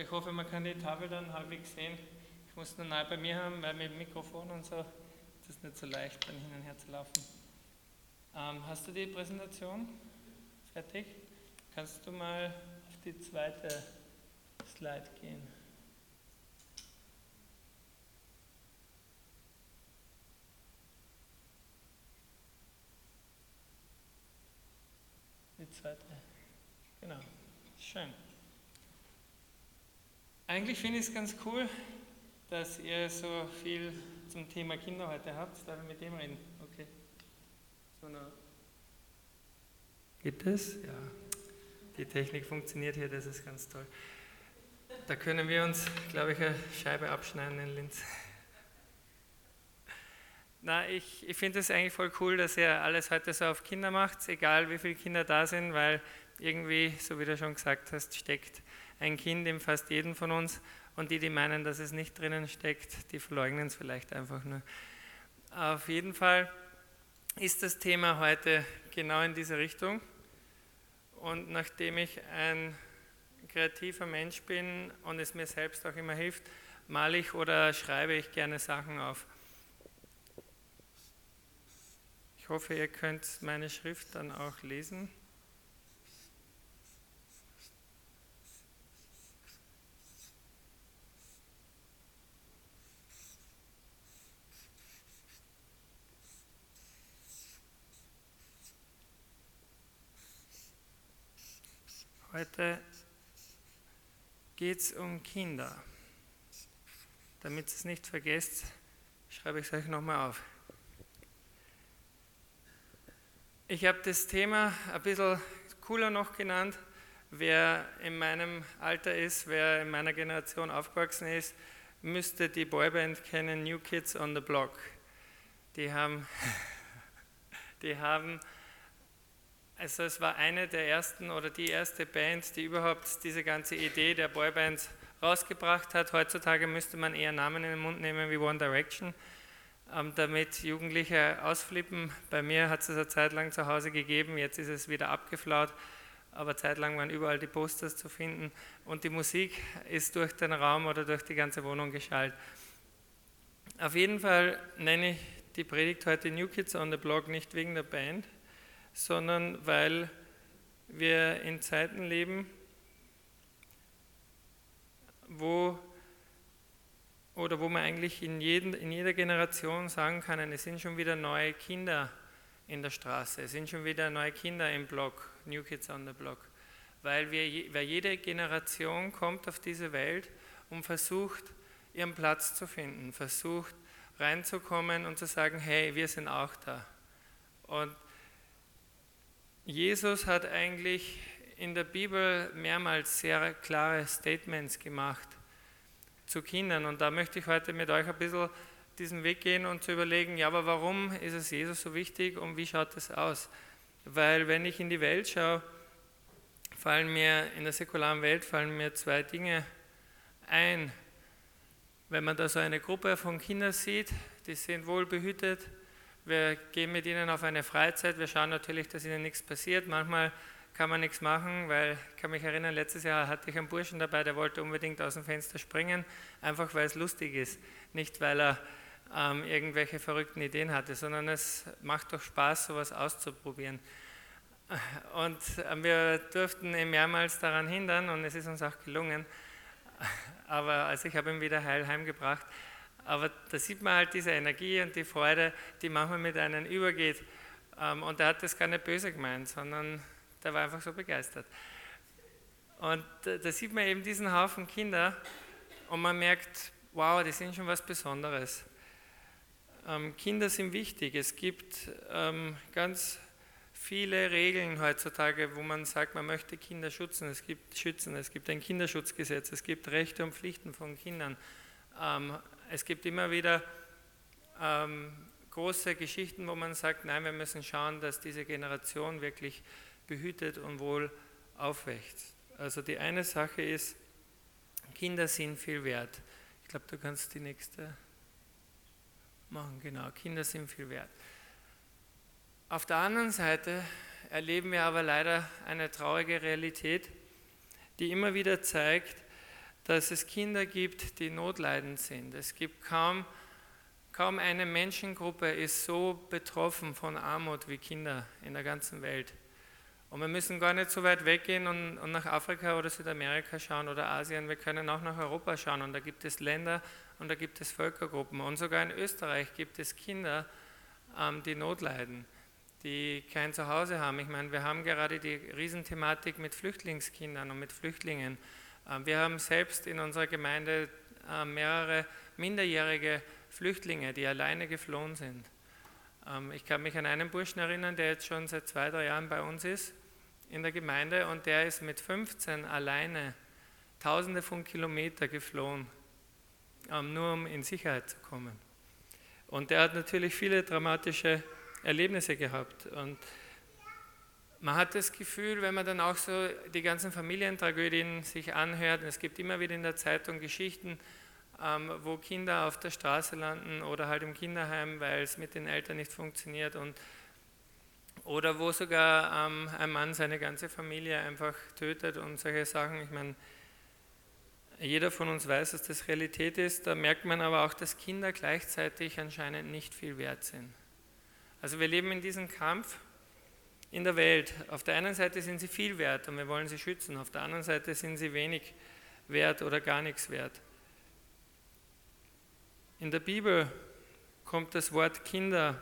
ich hoffe, man kann die Tafel dann halbwegs sehen. Ich muss nur nahe bei mir haben, weil mit dem Mikrofon und so ist es nicht so leicht, dann hin und her zu laufen. Ähm, hast du die Präsentation fertig? Kannst du mal auf die zweite Slide gehen? Die zweite. Genau. Schön. Eigentlich finde ich es ganz cool, dass ihr so viel zum Thema Kinder heute habt. Darf ich mit dem reden? Okay. So eine Gibt es? Ja. Die Technik funktioniert hier, das ist ganz toll. Da können wir uns, glaube ich, eine Scheibe abschneiden in Linz. Na, ich, ich finde es eigentlich voll cool, dass ihr alles heute so auf Kinder macht, egal wie viele Kinder da sind, weil irgendwie, so wie du schon gesagt hast, steckt ein Kind in fast jedem von uns und die, die meinen, dass es nicht drinnen steckt, die verleugnen es vielleicht einfach nur. Auf jeden Fall ist das Thema heute genau in diese Richtung und nachdem ich ein kreativer Mensch bin und es mir selbst auch immer hilft, male ich oder schreibe ich gerne Sachen auf. Ich hoffe, ihr könnt meine Schrift dann auch lesen. Heute geht es um Kinder. Damit ihr es nicht vergesst, schreibe ich es euch nochmal auf. Ich habe das Thema ein bisschen cooler noch genannt. Wer in meinem Alter ist, wer in meiner Generation aufgewachsen ist, müsste die Boyband kennen, New Kids on the Block. Die haben, die haben, also es war eine der ersten oder die erste Band, die überhaupt diese ganze Idee der Boybands rausgebracht hat. Heutzutage müsste man eher Namen in den Mund nehmen wie One Direction. Ähm, damit Jugendliche ausflippen. Bei mir hat es eine Zeit lang zu Hause gegeben, jetzt ist es wieder abgeflaut, aber zeitlang waren überall die Posters zu finden und die Musik ist durch den Raum oder durch die ganze Wohnung geschallt. Auf jeden Fall nenne ich die Predigt heute New Kids on the Block nicht wegen der Band, sondern weil wir in Zeiten leben, wo oder wo man eigentlich in, jeden, in jeder Generation sagen kann, es sind schon wieder neue Kinder in der Straße, es sind schon wieder neue Kinder im Block, New Kids on the Block. Weil, wir, weil jede Generation kommt auf diese Welt und versucht, ihren Platz zu finden, versucht reinzukommen und zu sagen, hey, wir sind auch da. Und Jesus hat eigentlich in der Bibel mehrmals sehr klare Statements gemacht zu Kindern. Und da möchte ich heute mit euch ein bisschen diesen Weg gehen und zu überlegen, ja, aber warum ist es Jesus so wichtig und wie schaut das aus? Weil wenn ich in die Welt schaue, fallen mir in der säkularen Welt fallen mir zwei Dinge ein. Wenn man da so eine Gruppe von Kindern sieht, die sind wohl behütet, wir gehen mit ihnen auf eine Freizeit, wir schauen natürlich, dass ihnen nichts passiert. Manchmal kann man nichts machen, weil ich kann mich erinnern, letztes Jahr hatte ich einen Burschen dabei, der wollte unbedingt aus dem Fenster springen, einfach weil es lustig ist, nicht weil er ähm, irgendwelche verrückten Ideen hatte, sondern es macht doch Spaß, sowas auszuprobieren. Und äh, wir durften ihn mehrmals daran hindern und es ist uns auch gelungen. Aber also ich habe ihn wieder heil heimgebracht. Aber da sieht man halt diese Energie und die Freude, die manchmal mit einem übergeht. Ähm, und er hat das gar nicht böse gemeint, sondern der war einfach so begeistert. Und da sieht man eben diesen Haufen Kinder und man merkt, wow, die sind schon was Besonderes. Ähm, Kinder sind wichtig. Es gibt ähm, ganz viele Regeln heutzutage, wo man sagt, man möchte Kinder schützen. Es gibt schützen. Es gibt ein Kinderschutzgesetz. Es gibt Rechte und Pflichten von Kindern. Es gibt immer wieder ähm, große Geschichten, wo man sagt, nein, wir müssen schauen, dass diese Generation wirklich behütet und wohl aufwächst. Also die eine Sache ist, Kinder sind viel wert. Ich glaube, du kannst die nächste machen. Genau, Kinder sind viel wert. Auf der anderen Seite erleben wir aber leider eine traurige Realität, die immer wieder zeigt, dass es Kinder gibt, die notleidend sind. Es gibt kaum, kaum eine Menschengruppe ist so betroffen von Armut wie Kinder in der ganzen Welt. Und wir müssen gar nicht so weit weggehen und, und, nach Afrika oder Südamerika schauen oder Asien. Wir können auch nach Europa schauen und da gibt es Länder und da gibt es Völkergruppen. Und sogar in Österreich gibt es Kinder, ähm, die Not leiden, die kein Zuhause haben. Ich meine, wir haben gerade die Riesenthematik mit Flüchtlingskindern und mit Flüchtlingen. Ähm, wir haben selbst in unserer Gemeinde äh, mehrere minderjährige Flüchtlinge, die alleine geflohen sind. Ähm, ich kann mich an einen Burschen erinnern, der jetzt schon seit zwei, drei Jahren bei uns ist in der Gemeinde und der ist mit 15 alleine tausende von Kilometern geflohen, ähm, nur um in Sicherheit zu kommen. Und der hat natürlich viele dramatische Erlebnisse gehabt. Und man hat das Gefühl, wenn man dann auch so die ganzen Familientragödien sich anhört, es gibt immer wieder in der Zeitung Geschichten, ähm, wo Kinder auf der Straße landen oder halt im Kinderheim, weil es mit den Eltern nicht funktioniert und oder wo sogar ähm, ein Mann seine ganze Familie einfach tötet und solche Sachen. Ich meine, jeder von uns weiß, dass das Realität ist. Da merkt man aber auch, dass Kinder gleichzeitig anscheinend nicht viel wert sind. Also wir leben in diesem Kampf in der Welt. Auf der einen Seite sind sie viel wert und wir wollen sie schützen. Auf der anderen Seite sind sie wenig wert oder gar nichts wert. In der Bibel kommt das Wort Kinder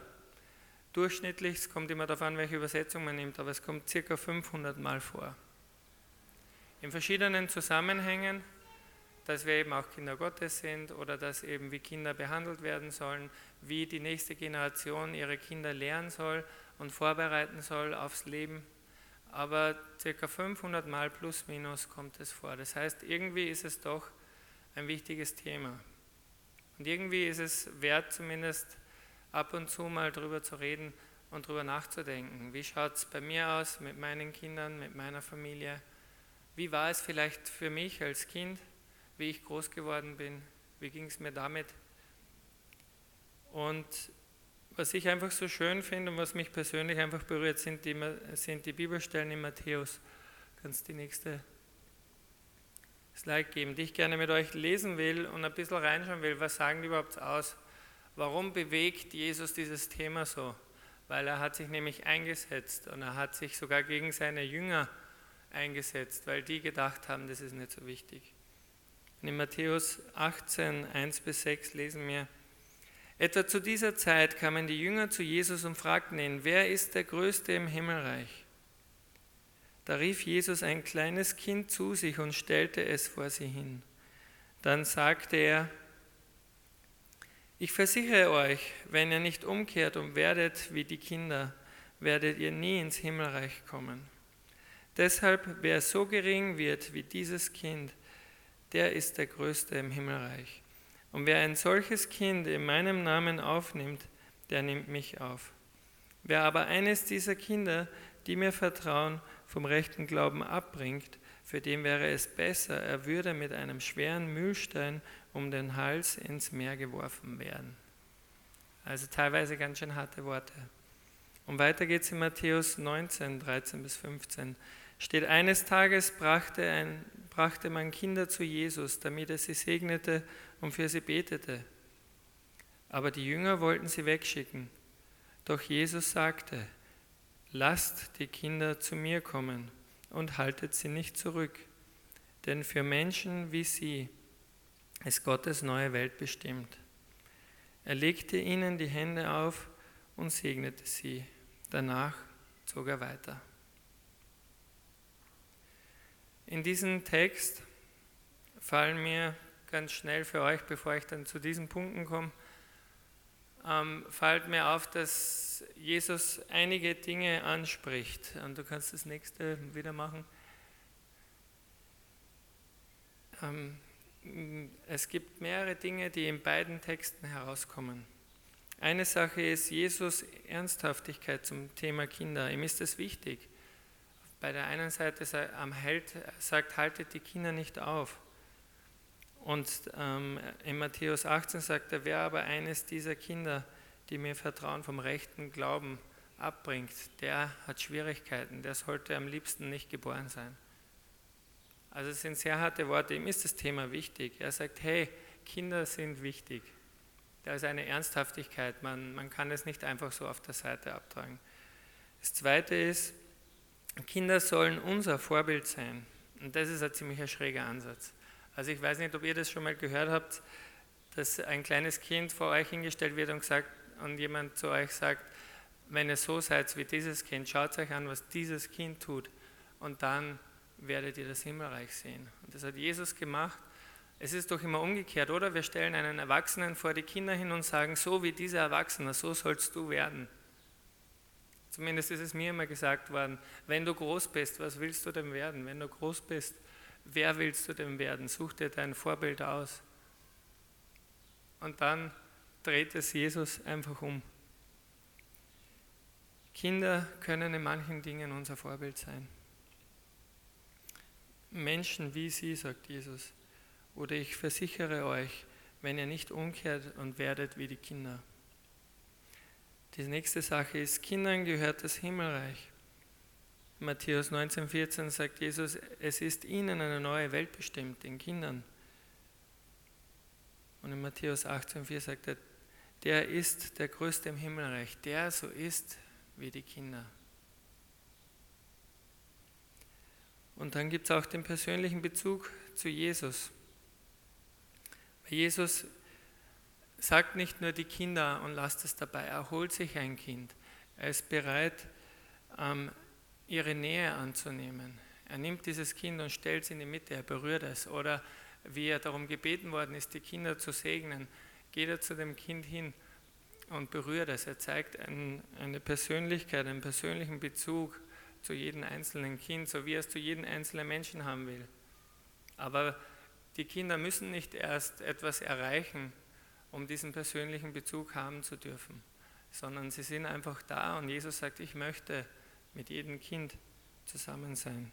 durchschnittlich, es kommt immer darauf an, welche Übersetzung man nimmt, aber es kommt circa 500 Mal vor. In verschiedenen Zusammenhängen, dass wir eben auch Kinder Gottes sind oder dass eben wie Kinder behandelt werden sollen, wie die nächste Generation ihre Kinder lernen soll und vorbereiten soll aufs Leben. Aber circa 500 Mal plus minus kommt es vor. Das heißt, irgendwie ist es doch ein wichtiges Thema. Und irgendwie ist es wert, zumindest ab und zu mal drüber zu reden und drüber nachzudenken. Wie schaut es bei mir aus mit meinen Kindern, mit meiner Familie? Wie war es vielleicht für mich als Kind, wie ich groß geworden bin? Wie ging es mir damit? Und was ich einfach so schön finde und was mich persönlich einfach berührt, sind die, sind die Bibelstellen in Matthäus. Kannst die nächste Slide geben, die ich gerne mit euch lesen will und ein bisschen reinschauen will, was sagen die überhaupt aus? Warum bewegt Jesus dieses Thema so? Weil er hat sich nämlich eingesetzt und er hat sich sogar gegen seine Jünger eingesetzt, weil die gedacht haben, das ist nicht so wichtig. Und in Matthäus 18, 1 bis 6 lesen wir, etwa zu dieser Zeit kamen die Jünger zu Jesus und fragten ihn, wer ist der Größte im Himmelreich? Da rief Jesus ein kleines Kind zu sich und stellte es vor sie hin. Dann sagte er, ich versichere euch, wenn ihr nicht umkehrt und werdet wie die Kinder, werdet ihr nie ins Himmelreich kommen. Deshalb, wer so gering wird wie dieses Kind, der ist der Größte im Himmelreich. Und wer ein solches Kind in meinem Namen aufnimmt, der nimmt mich auf. Wer aber eines dieser Kinder, die mir vertrauen, vom rechten Glauben abbringt, für den wäre es besser, er würde mit einem schweren Mühlstein um den Hals ins Meer geworfen werden. Also teilweise ganz schön harte Worte. Und weiter geht es in Matthäus 19, 13 bis 15. Steht, eines Tages brachte, ein, brachte man Kinder zu Jesus, damit er sie segnete und für sie betete. Aber die Jünger wollten sie wegschicken. Doch Jesus sagte, lasst die Kinder zu mir kommen und haltet sie nicht zurück, denn für Menschen wie sie ist Gottes neue Welt bestimmt. Er legte ihnen die Hände auf und segnete sie. Danach zog er weiter. In diesem Text fallen mir ganz schnell für euch, bevor ich dann zu diesen Punkten komme, ähm, fällt mir auf, dass Jesus einige Dinge anspricht. Und du kannst das nächste wieder machen. Ähm, es gibt mehrere Dinge, die in beiden Texten herauskommen. Eine Sache ist Jesus Ernsthaftigkeit zum Thema Kinder. Ihm ist es wichtig. Bei der einen Seite sagt, haltet die Kinder nicht auf. Und ähm, in Matthäus 18 sagt er, wer aber eines dieser Kinder, die mir vertrauen, vom rechten Glauben abbringt, der hat Schwierigkeiten, der sollte am liebsten nicht geboren sein. Also es sind sehr harte Worte, ihm ist das Thema wichtig. Er sagt, hey, Kinder sind wichtig. Da ist eine Ernsthaftigkeit, man, man kann es nicht einfach so auf der Seite abtragen. Das Zweite ist, Kinder sollen unser Vorbild sein. Und das ist ein ziemlich schräger Ansatz. Also ich weiß nicht, ob ihr das schon mal gehört habt, dass ein kleines Kind vor euch hingestellt wird und, gesagt, und jemand zu euch sagt, wenn ihr so seid wie dieses Kind, schaut euch an, was dieses Kind tut und dann werdet ihr das Himmelreich sehen. Und das hat Jesus gemacht. Es ist doch immer umgekehrt, oder? Wir stellen einen Erwachsenen vor die Kinder hin und sagen, so wie dieser Erwachsene, so sollst du werden. Zumindest ist es mir immer gesagt worden, wenn du groß bist, was willst du denn werden? Wenn du groß bist, wer willst du denn werden? Such dir dein Vorbild aus. Und dann dreht es Jesus einfach um. Kinder können in manchen Dingen unser Vorbild sein. Menschen wie sie, sagt Jesus. Oder ich versichere euch, wenn ihr nicht umkehrt und werdet wie die Kinder. Die nächste Sache ist, Kindern gehört das Himmelreich. Matthäus 19,14 sagt Jesus, es ist ihnen eine neue Welt bestimmt, den Kindern. Und in Matthäus 18,4 sagt er, der ist der Größte im Himmelreich, der so ist wie die Kinder. Und dann gibt es auch den persönlichen Bezug zu Jesus. Jesus sagt nicht nur die Kinder und lasst es dabei, er holt sich ein Kind. Er ist bereit, ähm, ihre Nähe anzunehmen. Er nimmt dieses Kind und stellt es in die Mitte, er berührt es. Oder wie er darum gebeten worden ist, die Kinder zu segnen, geht er zu dem Kind hin und berührt es. Er zeigt ein, eine Persönlichkeit, einen persönlichen Bezug zu jedem einzelnen Kind, so wie er es zu jedem einzelnen Menschen haben will. Aber die Kinder müssen nicht erst etwas erreichen, um diesen persönlichen Bezug haben zu dürfen, sondern sie sind einfach da und Jesus sagt, ich möchte mit jedem Kind zusammen sein.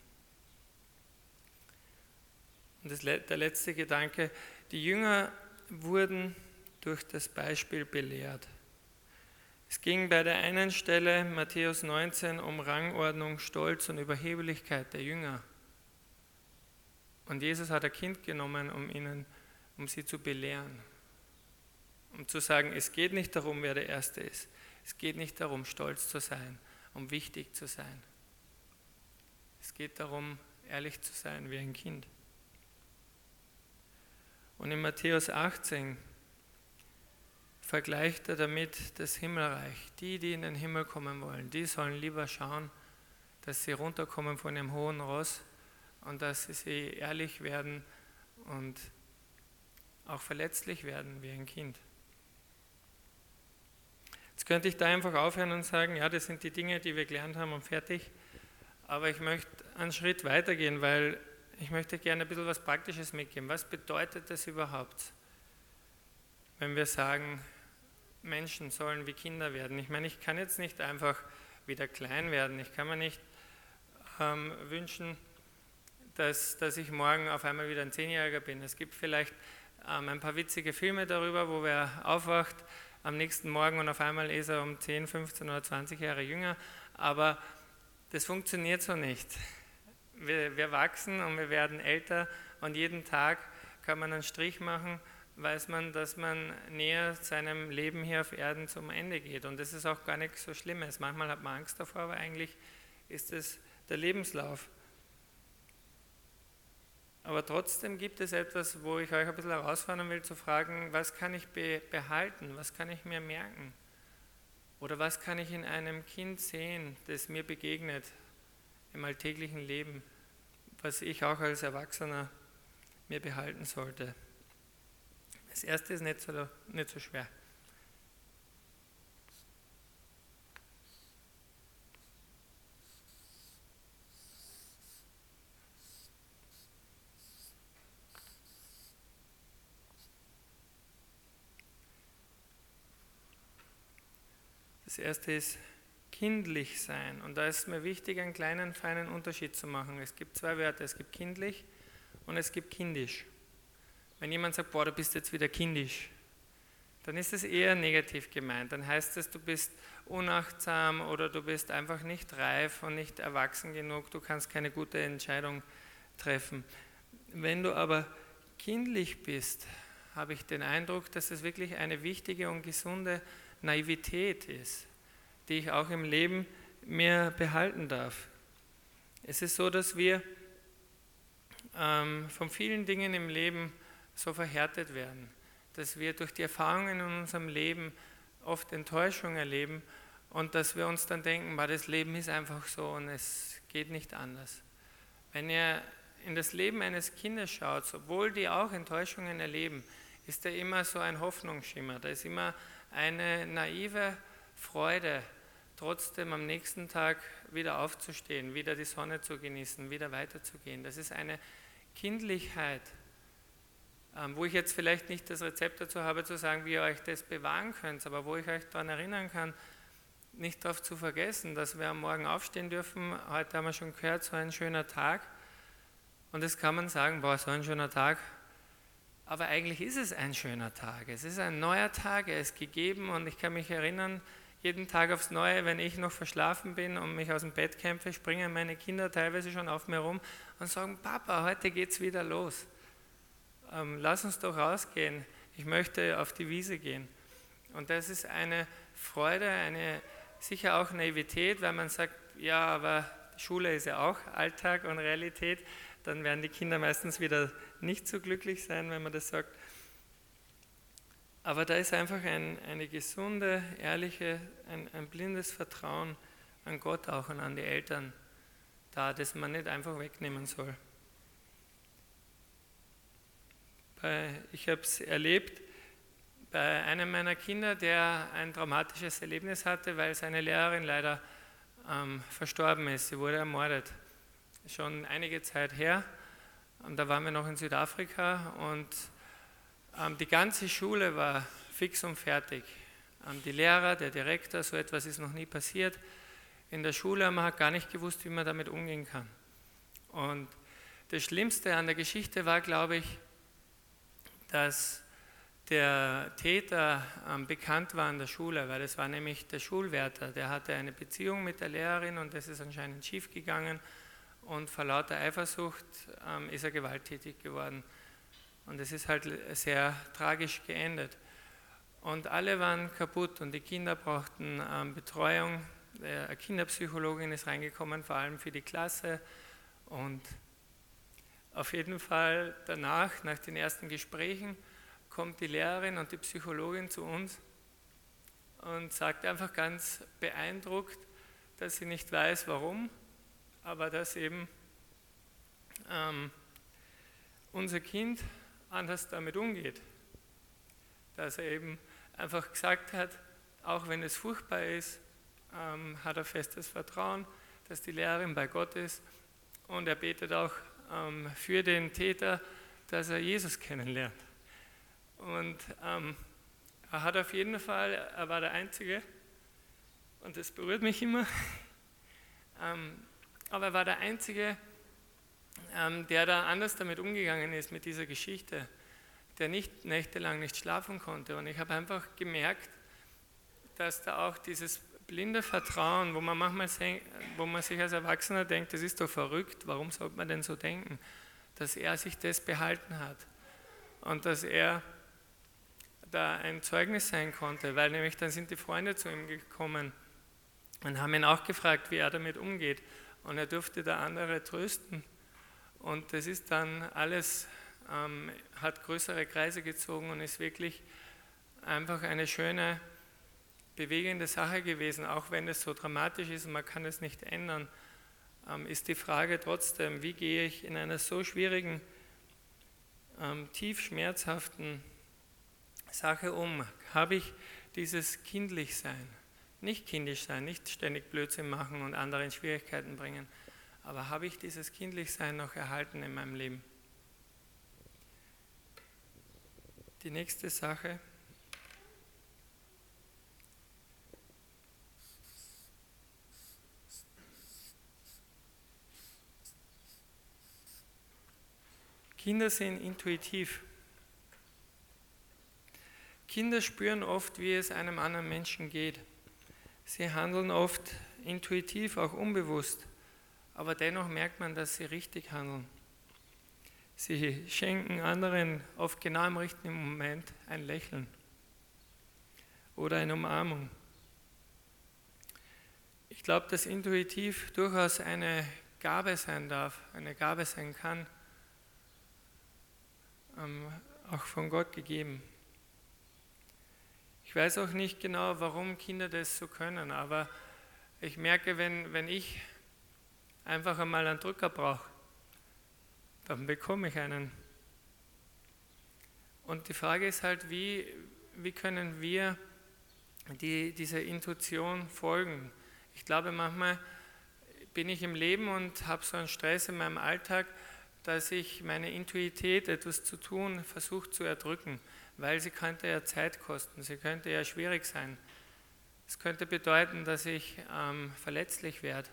Und das, der letzte Gedanke, die Jünger wurden durch das Beispiel belehrt. Es ging bei der einen Stelle, Matthäus 19, um Rangordnung, Stolz und Überheblichkeit der Jünger. Und Jesus hat ein Kind genommen, um, ihnen, um sie zu belehren um zu sagen, es geht nicht darum, wer der Erste ist. Es geht nicht darum, stolz zu sein, um wichtig zu sein. Es geht darum, ehrlich zu sein wie ein Kind. Und in Matthäus 18 vergleicht er damit das Himmelreich. Die, die in den Himmel kommen wollen, die sollen lieber schauen, dass sie runterkommen von ihrem hohen Ross und dass sie ehrlich werden und auch verletzlich werden wie ein Kind. Jetzt könnte ich da einfach aufhören und sagen, ja, das sind die Dinge, die wir gelernt haben und fertig. Aber ich möchte einen Schritt weitergehen, weil ich möchte gerne ein bisschen was Praktisches mitgeben. Was bedeutet das überhaupt, wenn wir sagen, Menschen sollen wie Kinder werden? Ich meine, ich kann jetzt nicht einfach wieder klein werden. Ich kann mir nicht ähm, wünschen, dass, dass ich morgen auf einmal wieder ein Zehnjähriger bin. Es gibt vielleicht ähm, ein paar witzige Filme darüber, wo wer aufwacht am nächsten Morgen und auf einmal ist er um 10, 15 oder 20 Jahre jünger. Aber das funktioniert so nicht. Wir, wir wachsen und wir werden älter und jeden Tag kann man einen Strich machen, weiß man, dass man näher seinem Leben hier auf Erden zum Ende geht. Und das ist auch gar nichts so Schlimmes. Manchmal hat man Angst davor, aber eigentlich ist es der Lebenslauf. Aber trotzdem gibt es etwas, wo ich euch ein bisschen herausfordern will, zu fragen, was kann ich behalten, was kann ich mir merken? Oder was kann ich in einem Kind sehen, das mir begegnet im alltäglichen Leben, was ich auch als Erwachsener mir behalten sollte? Das erste ist nicht so, nicht so schwer. Das erste ist kindlich sein. Und da ist mir wichtig, einen kleinen, feinen Unterschied zu machen. Es gibt zwei Wörter, es gibt kindlich und es gibt kindisch. Wenn jemand sagt, boah, du bist jetzt wieder kindisch, dann ist es eher negativ gemeint. Dann heißt es, du bist unachtsam oder du bist einfach nicht reif und nicht erwachsen genug, du kannst keine gute Entscheidung treffen. Wenn du aber kindlich bist, habe ich den Eindruck, dass es wirklich eine wichtige und gesunde Naivität ist, die ich auch im Leben mir behalten darf. Es ist so, dass wir ähm, von vielen Dingen im Leben so verhärtet werden, dass wir durch die Erfahrungen in unserem Leben oft Enttäuschung erleben und dass wir uns dann denken, das Leben ist einfach so und es geht nicht anders. Wenn ihr in das Leben eines Kindes schaut, obwohl die auch Enttäuschungen erleben, ist da immer so ein Hoffnungsschimmer, da ist immer eine naive Freude, trotzdem am nächsten Tag wieder aufzustehen, wieder die Sonne zu genießen, wieder weiterzugehen. Das ist eine Kindlichkeit, ähm, wo ich jetzt vielleicht nicht das Rezept dazu habe, zu sagen, wie ihr euch das bewahren könnt, aber wo ich euch daran erinnern kann, nicht darauf zu vergessen, dass wir am Morgen aufstehen dürfen. Heute haben wir schon gehört, so ein schöner Tag. Und das kann man sagen, boah, so ein schöner Tag. Aber eigentlich ist es ein schöner Tag. Es ist ein neuer Tag, er ist gegeben und ich kann mich erinnern, jeden Tag aufs Neue, wenn ich noch verschlafen bin und mich aus dem Bett kämpfe, springen meine Kinder teilweise schon auf mir rum und sagen, Papa, heute geht's wieder los. Ähm, lass uns doch rausgehen. Ich möchte auf die Wiese gehen. Und das ist eine Freude, eine sicher auch Naivität, weil man sagt, ja, aber Schule ist ja auch Alltag und Realität. Dann werden die Kinder meistens wieder nicht so glücklich sein, wenn man das sagt. Aber da ist einfach ein, eine gesunde, ehrliche, ein, ein blindes Vertrauen an Gott auch und an die Eltern da, das man nicht einfach wegnehmen soll. Bei, ich habe es erlebt bei einem meiner Kinder, der ein dramatisches Erlebnis hatte, weil seine Lehrerin leider ähm, verstorben ist. Sie wurde ermordet. Schon einige Zeit her. Und da waren wir noch in Südafrika und ähm, die ganze Schule war fix und fertig. Ähm, die Lehrer, der Direktor, so etwas ist noch nie passiert. In der Schule man hat gar nicht gewusst, wie man damit umgehen kann. Und das Schlimmste an der Geschichte war, glaube ich, dass der Täter ähm, bekannt war an der Schule, weil es war nämlich der Schulwärter, der hatte eine Beziehung mit der Lehrerin und das ist anscheinend schiefgegangen und vor lauter Eifersucht ähm, ist er gewalttätig geworden. Und es ist halt sehr tragisch geendet. Und alle waren kaputt und die Kinder brauchten ähm, Betreuung. Eine Kinderpsychologin ist reingekommen, vor allem für die Klasse. Und auf jeden Fall danach, nach den ersten Gesprächen, kommt die Lehrerin und die Psychologin zu uns und sagt einfach ganz beeindruckt, dass sie nicht weiß, warum, aber dass eben ähm, unser Kind anders damit umgeht. Dass er eben einfach gesagt hat, auch wenn es furchtbar ist, ähm, hat er festes Vertrauen, dass die Lehrerin bei Gott ist und er betet auch ähm, für den Täter, dass er Jesus kennenlernt. Und ähm, er hat auf jeden Fall, er war der Einzige, und das berührt mich immer, ähm, aber er war der Einzige, ähm, der da anders damit umgegangen ist, mit dieser Geschichte, der nicht nächtelang nicht schlafen konnte. Und ich habe einfach gemerkt, dass da auch dieses blinde Vertrauen, wo man manchmal wo man sich als Erwachsener denkt, das ist doch verrückt, warum sollte man denn so denken, dass er sich das behalten hat. Und dass er da ein Zeugnis sein konnte, weil nämlich dann sind die Freunde zu ihm gekommen und haben ihn auch gefragt, wie er damit umgeht und er durfte da andere trösten. Und das ist dann alles, ähm, hat größere Kreise gezogen und ist wirklich einfach eine schöne, bewegende Sache gewesen, auch wenn es so dramatisch ist und man kann es nicht ändern, ähm, ist die Frage trotzdem, wie gehe ich in einer so schwierigen, ähm, tief schmerzhaften Sache um? Habe ich dieses Kindlichsein, nicht kindisch sein, nicht ständig Blödsinn machen und andere in Schwierigkeiten bringen, aber habe ich dieses Kindlichsein noch erhalten in meinem Leben? Die nächste Sache. Kinder sind intuitiv. Kinder spüren oft, wie es einem anderen Menschen geht. Sie handeln oft intuitiv, auch unbewusst aber dennoch merkt man, dass sie richtig handeln. Sie schenken anderen oft genau im richtigen Moment ein Lächeln oder eine Umarmung. Ich glaube, dass intuitiv durchaus eine Gabe sein darf, eine Gabe sein kann, ähm, auch von Gott gegeben. Ich weiß auch nicht genau, warum Kinder das so können, aber ich merke, wenn, wenn ich einfach einmal einen Drücker brauche, dann bekomme ich einen. Und die Frage ist halt, wie, wie können wir die, dieser Intuition folgen? Ich glaube, manchmal bin ich im Leben und habe so einen Stress in meinem Alltag, dass ich meine Intuität, etwas zu tun, versuche zu erdrücken, weil sie könnte ja Zeit kosten, sie könnte ja schwierig sein. Es könnte bedeuten, dass ich ähm, verletzlich werde.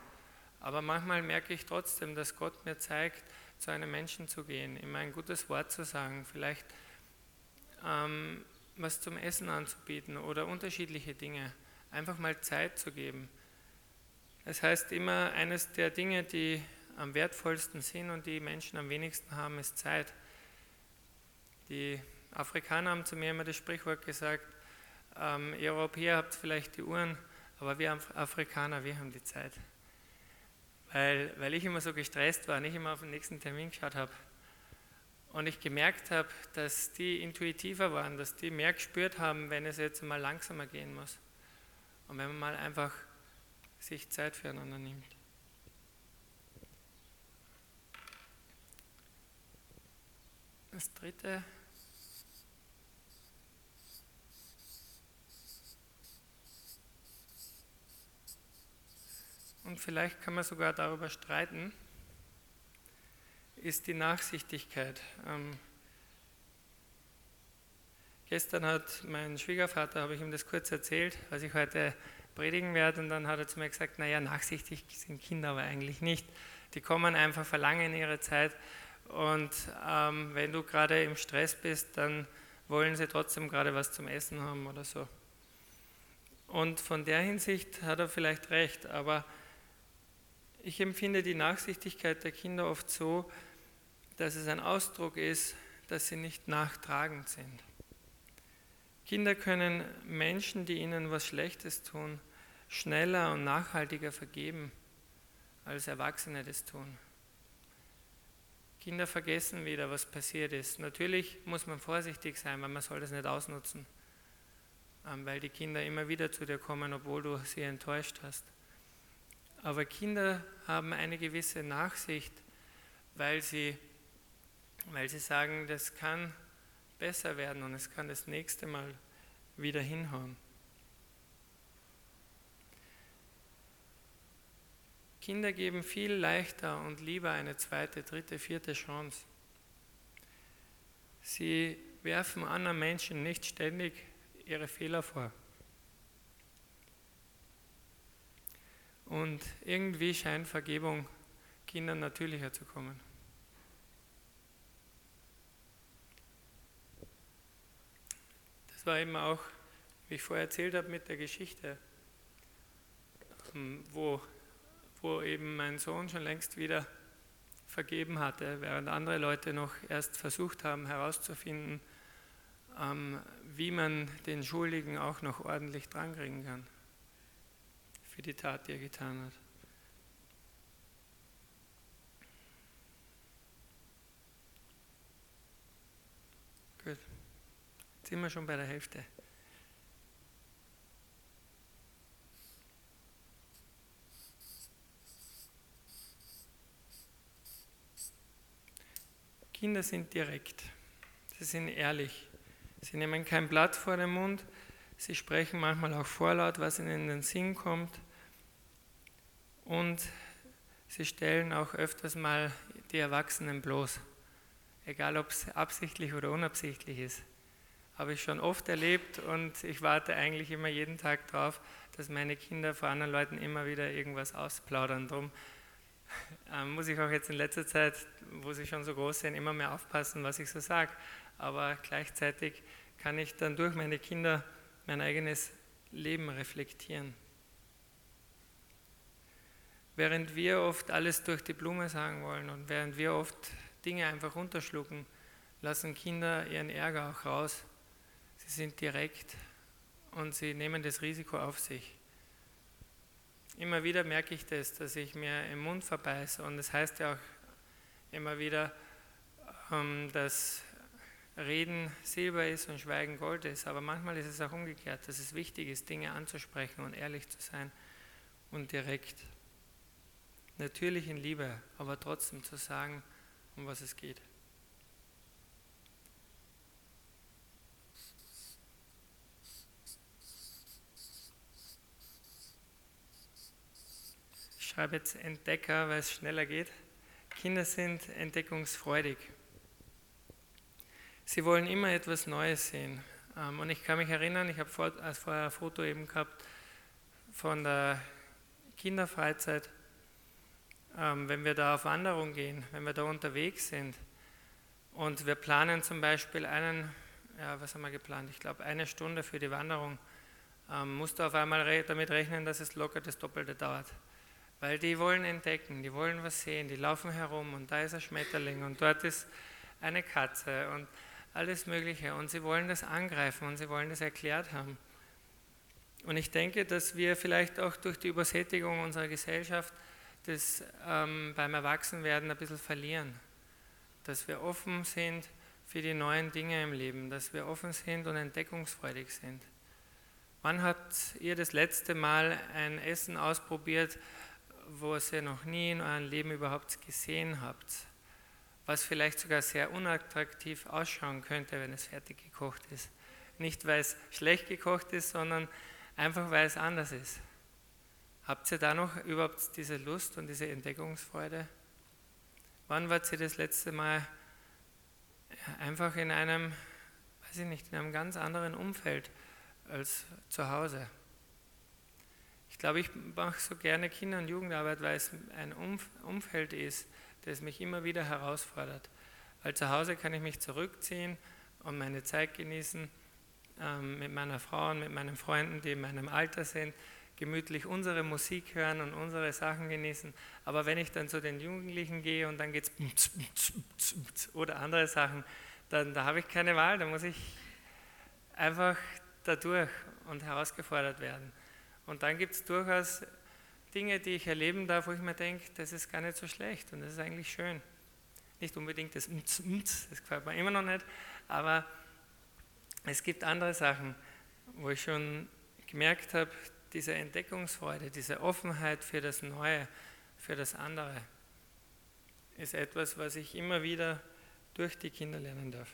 Aber manchmal merke ich trotzdem, dass Gott mir zeigt, zu einem Menschen zu gehen, ihm ein gutes Wort zu sagen, vielleicht ähm, was zum Essen anzubieten oder unterschiedliche Dinge. Einfach mal Zeit zu geben. Es heißt immer, eines der Dinge, die am wertvollsten sind und die Menschen am wenigsten haben, ist Zeit. Die Afrikaner haben zu mir immer das Sprichwort gesagt, ähm, ihr Europäer habt vielleicht die Uhren, aber wir Afrikaner, wir haben die Zeit. Weil, weil ich immer so gestresst war, nicht immer auf den nächsten Termin geschaut habe. Und ich gemerkt habe, dass die intuitiver waren, dass die mehr gespürt haben, wenn es jetzt mal langsamer gehen muss. Und wenn man mal einfach sich Zeit füreinander nimmt. Das dritte und vielleicht kann man sogar darüber streiten, ist die Nachsichtigkeit. Ähm, gestern hat mein Schwiegervater, habe ich ihm das kurz erzählt, was ich heute predigen werde, und dann hat er zu mir gesagt, naja, nachsichtig sind Kinder aber eigentlich nicht. Die kommen einfach, verlangen ihre Zeit und ähm, wenn du gerade im Stress bist, dann wollen sie trotzdem gerade was zum Essen haben oder so. Und von der Hinsicht hat er vielleicht recht, aber ich empfinde die Nachsichtigkeit der Kinder oft so, dass es ein Ausdruck ist, dass sie nicht nachtragend sind. Kinder können Menschen, die ihnen was Schlechtes tun, schneller und nachhaltiger vergeben, als Erwachsene das tun. Kinder vergessen wieder, was passiert ist. Natürlich muss man vorsichtig sein, weil man soll das nicht ausnutzen, ähm, weil die Kinder immer wieder zu dir kommen, obwohl du sie enttäuscht hast. Aber Kinder haben eine gewisse Nachsicht, weil sie, weil sie sagen, das kann besser werden und es kann das nächste Mal wieder hinhauen. Kinder geben viel leichter und lieber eine zweite, dritte, vierte Chance. Sie werfen anderen Menschen nicht ständig ihre Fehler vor. Und irgendwie scheint Vergebung Kindern natürlicher zu kommen. Das war eben auch, wie ich vorher erzählt habe, mit der Geschichte, ähm, wo, wo eben mein Sohn schon längst wieder vergeben hatte, während andere Leute noch erst versucht haben herauszufinden, ähm, wie man den Schuldigen auch noch ordentlich drankriegen kann für die Tat, die er getan hat. Gut. Jetzt sind wir schon bei der Hälfte. Kinder sind direkt, sie sind ehrlich, sie nehmen kein Blatt vor den Mund, Sie sprechen manchmal auch vorlaut, was ihnen in den Sinn kommt. Und sie stellen auch öfters mal die Erwachsenen bloß. Egal, ob es absichtlich oder unabsichtlich ist. Habe ich schon oft erlebt und ich warte eigentlich immer jeden Tag darauf, dass meine Kinder vor anderen Leuten immer wieder irgendwas ausplaudern. Darum ähm, muss ich auch jetzt in letzter Zeit, wo sie schon so groß sind, immer mehr aufpassen, was ich so sage. Aber gleichzeitig kann ich dann durch meine Kinder mein eigenes Leben reflektieren. Während wir oft alles durch die Blume sagen wollen und während wir oft Dinge einfach runterschlucken, lassen Kinder ihren Ärger auch raus. Sie sind direkt und sie nehmen das Risiko auf sich. Immer wieder merke ich das, dass ich mir im Mund verbeiße und das heißt ja auch immer wieder, ähm, dass Reden Silber ist und Schweigen Gold ist, aber manchmal ist es auch umgekehrt, dass es wichtig ist, Dinge anzusprechen und ehrlich zu sein und direkt. Natürlich in Liebe, aber trotzdem zu sagen, um was es geht. Ich schreibe jetzt Entdecker, weil es schneller geht. Kinder sind entdeckungsfreudig. Sie wollen immer etwas Neues sehen. Ähm, und ich kann mich erinnern, ich habe vorher ein Foto eben gehabt von der Kinderfreizeit. Ähm, wenn wir da auf Wanderung gehen, wenn wir da unterwegs sind und wir planen zum Beispiel einen, ja, was haben wir geplant? Ich glaube, eine Stunde für die Wanderung, ähm, musst du auf einmal damit rechnen, dass es locker das Doppelte dauert. Weil die wollen entdecken, die wollen was sehen, die laufen herum und da ist ein Schmetterling und dort ist eine Katze und alles Mögliche. Und sie wollen das angreifen und sie wollen das erklärt haben. Und ich denke, dass wir vielleicht auch durch die Übersättigung unserer Gesellschaft das ähm, beim Erwachsenwerden ein bisschen verlieren. Dass wir offen sind für die neuen Dinge im Leben, dass wir offen sind und entdeckungsfreudig sind. Wann habt ihr das letzte Mal ein Essen ausprobiert, wo ihr noch nie in eurem Leben überhaupt gesehen habt? was vielleicht sogar sehr unattraktiv ausschauen könnte, wenn es fertig gekocht ist. Nicht, weil es schlecht gekocht ist, sondern einfach, weil es anders ist. Habt ihr da noch überhaupt diese Lust und diese Entdeckungsfreude? Wann wart ihr das letzte Mal einfach in einem, weiß ich nicht, in einem ganz anderen Umfeld als zu Hause? Ich glaube, ich mache so gerne Kinder- und Jugendarbeit, weil es ein Umfeld ist, das mich immer wieder herausfordert. Weil zu Hause kann ich mich zurückziehen und meine Zeit genießen ähm, mit meiner Frau und mit meinen Freunden, die in meinem Alter sind, gemütlich unsere Musik hören und unsere Sachen genießen. Aber wenn ich dann zu den Jugendlichen gehe und dann geht es oder andere Sachen, dann da habe ich keine Wahl, da muss ich einfach dadurch und herausgefordert werden. Und dann gibt es durchaus Dinge, die ich erleben darf, wo ich mir denke, das ist gar nicht so schlecht und das ist eigentlich schön. Nicht unbedingt das das gefällt mir immer noch nicht, aber es gibt andere Sachen, wo ich schon gemerkt habe, diese Entdeckungsfreude, diese Offenheit für das Neue, für das andere, ist etwas, was ich immer wieder durch die Kinder lernen darf.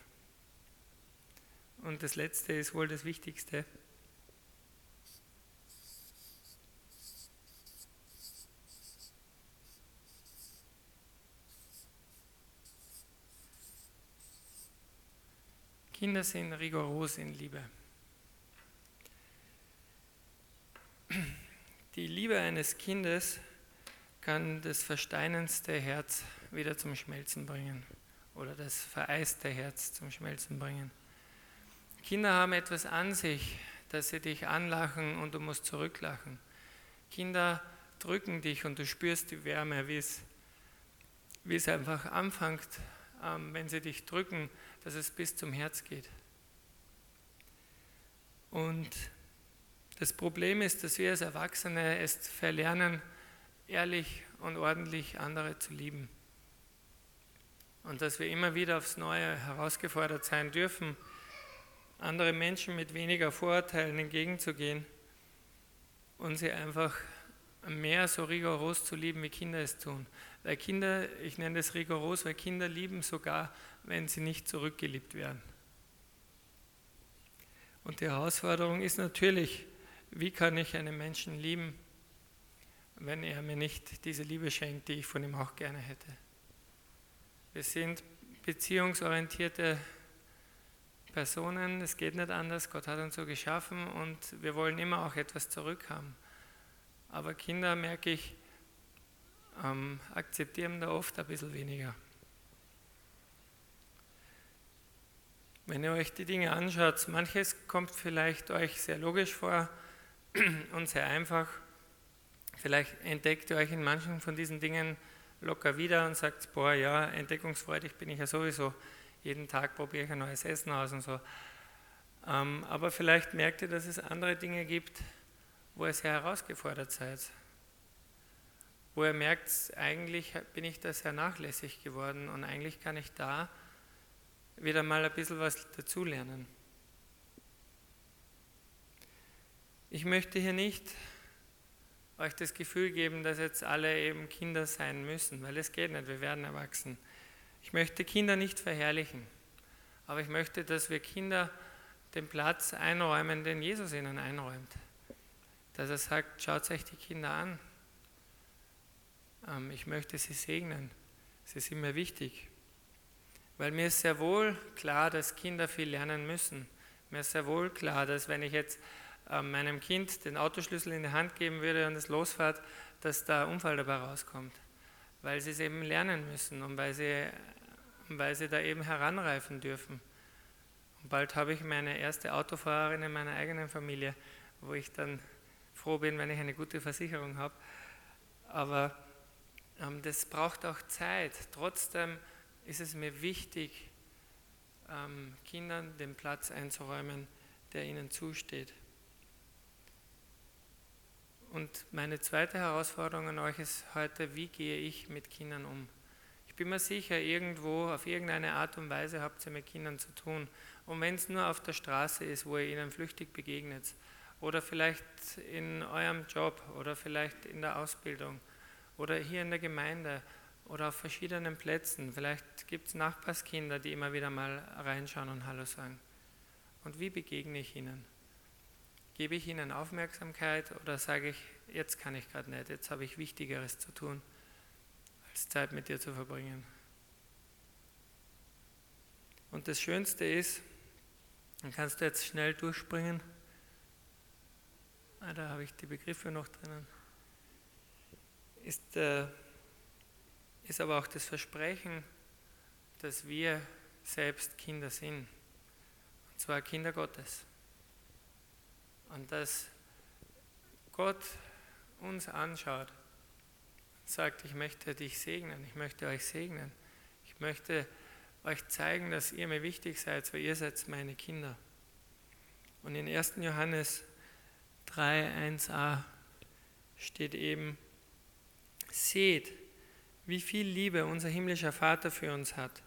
Und das Letzte ist wohl das Wichtigste. Kinder sind rigoros in Liebe. Die Liebe eines Kindes kann das versteinendste Herz wieder zum Schmelzen bringen oder das vereiste Herz zum Schmelzen bringen. Kinder haben etwas an sich, dass sie dich anlachen und du musst zurücklachen. Kinder drücken dich und du spürst die Wärme, wie es, wie es einfach anfängt, ähm, wenn sie dich drücken, dass es bis zum Herz geht. Und das Problem ist, dass wir als Erwachsene es verlernen, ehrlich und ordentlich andere zu lieben. Und dass wir immer wieder aufs Neue herausgefordert sein dürfen, andere Menschen mit weniger Vorurteilen entgegenzugehen und sie einfach mehr so rigoros zu lieben, wie Kinder es tun. Weil Kinder, ich nenne das rigoros, weil Kinder lieben sogar, wenn sie nicht zurückgeliebt werden. Und die Herausforderung ist natürlich, wie kann ich einen Menschen lieben, wenn er mir nicht diese Liebe schenkt, die ich von ihm auch gerne hätte. Wir sind beziehungsorientierte Personen, es geht nicht anders, Gott hat uns so geschaffen und wir wollen immer auch etwas zurückhaben. Aber Kinder, merke ich, ähm, akzeptieren da oft ein bisschen weniger. Wenn ihr euch die Dinge anschaut, manches kommt vielleicht euch sehr logisch vor und sehr einfach. Vielleicht entdeckt ihr euch in manchen von diesen Dingen locker wieder und sagt, boah, ja, entdeckungsfreudig bin ich ja sowieso. Jeden Tag probiere ich ein neues Essen aus und so. Ähm, aber vielleicht merkt ihr, dass es andere Dinge gibt, wo ihr sehr herausgefordert seid. Wo ihr merkt, eigentlich bin ich da sehr nachlässig geworden und eigentlich kann ich da wieder mal ein bisschen was dazulernen. Ich möchte hier nicht euch das Gefühl geben, dass jetzt alle eben Kinder sein müssen, weil es geht nicht, wir werden erwachsen. Ich möchte Kinder nicht verherrlichen, aber ich möchte, dass wir Kinder den Platz einräumen, den Jesus ihnen einräumt. Dass er sagt, schaut euch die Kinder an. Ähm, ich möchte sie segnen. Sie sind mir wichtig. Weil mir ist sehr wohl klar, dass Kinder viel lernen müssen. Mir ist sehr wohl klar, dass wenn ich jetzt meinem Kind den Autoschlüssel in die Hand geben würde und es losfährt, dass da Unfall dabei rauskommt. Weil sie es eben lernen müssen und weil sie, weil sie da eben heranreifen dürfen. Und bald habe ich meine erste Autofahrerin in meiner eigenen Familie, wo ich dann froh bin, wenn ich eine gute Versicherung habe. Aber ähm, das braucht auch Zeit. Trotzdem ist es mir wichtig, ähm, Kindern den Platz einzuräumen, der ihnen zusteht. Und meine zweite Herausforderung an euch ist heute, wie gehe ich mit Kindern um? Ich bin mir sicher, irgendwo, auf irgendeine Art und Weise habt ihr mit Kindern zu tun. Und wenn es nur auf der Straße ist, wo ihr ihnen flüchtig begegnet, oder vielleicht in eurem Job, oder vielleicht in der Ausbildung, oder hier in der Gemeinde, oder auf verschiedenen Plätzen. Vielleicht gibt es Nachbarskinder, die immer wieder mal reinschauen und Hallo sagen. Und wie begegne ich ihnen? Gebe ich ihnen Aufmerksamkeit oder sage ich, jetzt kann ich gerade nicht, jetzt habe ich Wichtigeres zu tun, als Zeit mit dir zu verbringen? Und das Schönste ist, dann kannst du jetzt schnell durchspringen. Ah, da habe ich die Begriffe noch drinnen. Ist, äh, ist aber auch das Versprechen, dass wir selbst Kinder sind. Und zwar Kinder Gottes. Und dass Gott uns anschaut und sagt, ich möchte dich segnen, ich möchte euch segnen, ich möchte euch zeigen, dass ihr mir wichtig seid, weil ihr seid meine Kinder. Und in 1. Johannes 3, 1a steht eben, seht, wie viel Liebe unser himmlischer Vater für uns hat,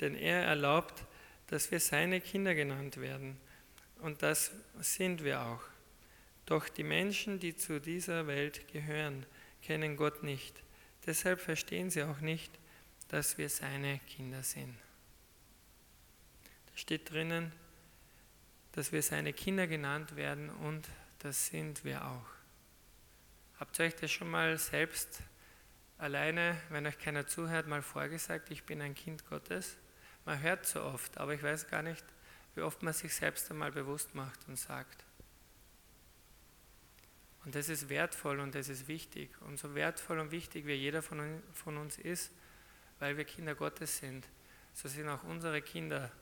denn er erlaubt, dass wir seine Kinder genannt werden. Und das sind wir auch. Doch die Menschen, die zu dieser Welt gehören, kennen Gott nicht. Deshalb verstehen sie auch nicht, dass wir seine Kinder sind steht drinnen, dass wir seine Kinder genannt werden und das sind wir auch. Habt ihr euch das schon mal selbst alleine, wenn euch keiner zuhört, mal vorgesagt, ich bin ein Kind Gottes? Man hört so oft, aber ich weiß gar nicht, wie oft man sich selbst einmal bewusst macht und sagt. Und das ist wertvoll und das ist wichtig. Und so wertvoll und wichtig wie jeder von uns ist, weil wir Kinder Gottes sind, so sind auch unsere Kinder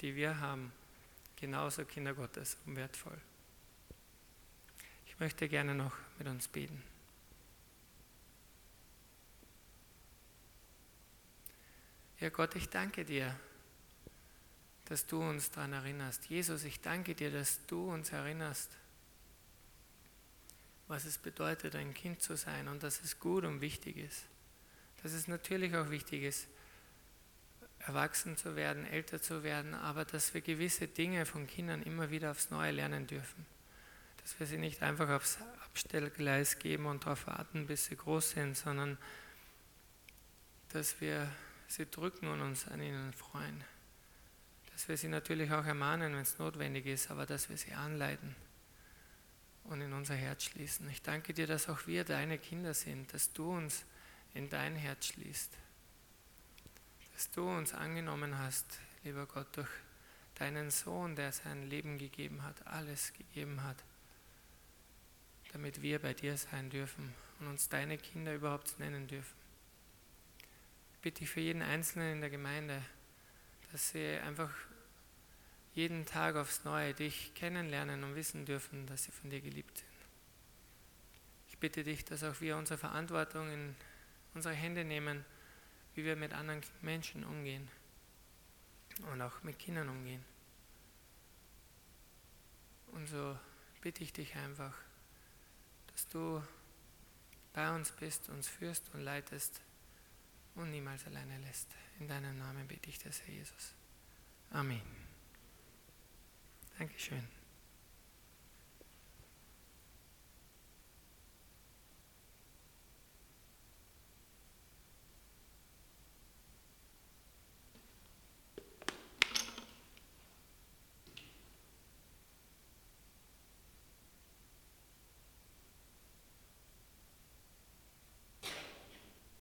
die wir haben, genauso Kinder Gottes und wertvoll. Ich möchte gerne noch mit uns beten. Ja Gott, ich danke dir, dass du uns daran erinnerst. Jesus, ich danke dir, dass du uns erinnerst, was es bedeutet, ein Kind zu sein und dass es gut und wichtig ist. Dass es natürlich auch wichtig ist, erwachsen zu werden, älter zu werden, aber dass wir gewisse Dinge von Kindern immer wieder aufs Neue lernen dürfen. Dass wir sie nicht einfach aufs Abstellgleis geben und darauf warten, bis sie groß sind, sondern dass wir sie drücken und uns an ihnen freuen. Dass wir sie natürlich auch ermahnen, wenn es notwendig ist, aber dass wir sie anleiten und in unser Herz schließen. Ich danke dir, dass auch wir deine Kinder sind, dass du uns in dein Herz schließt dass du uns angenommen hast, lieber Gott, durch deinen Sohn, der sein Leben gegeben hat, alles gegeben hat, damit wir bei dir sein dürfen und uns deine Kinder überhaupt nennen dürfen. Ich bitte dich für jeden Einzelnen in der Gemeinde, dass sie einfach jeden Tag aufs Neue dich kennenlernen und wissen dürfen, dass sie von dir geliebt sind. Ich bitte dich, dass auch wir unsere Verantwortung in unsere Hände nehmen, wie wir mit anderen Menschen umgehen und auch mit Kindern umgehen. Und so bitte ich dich einfach, dass du bei uns bist, uns führst und leitest und niemals alleine lässt. In deinem Namen bitte ich das, Herr Jesus. Amen. Dankeschön.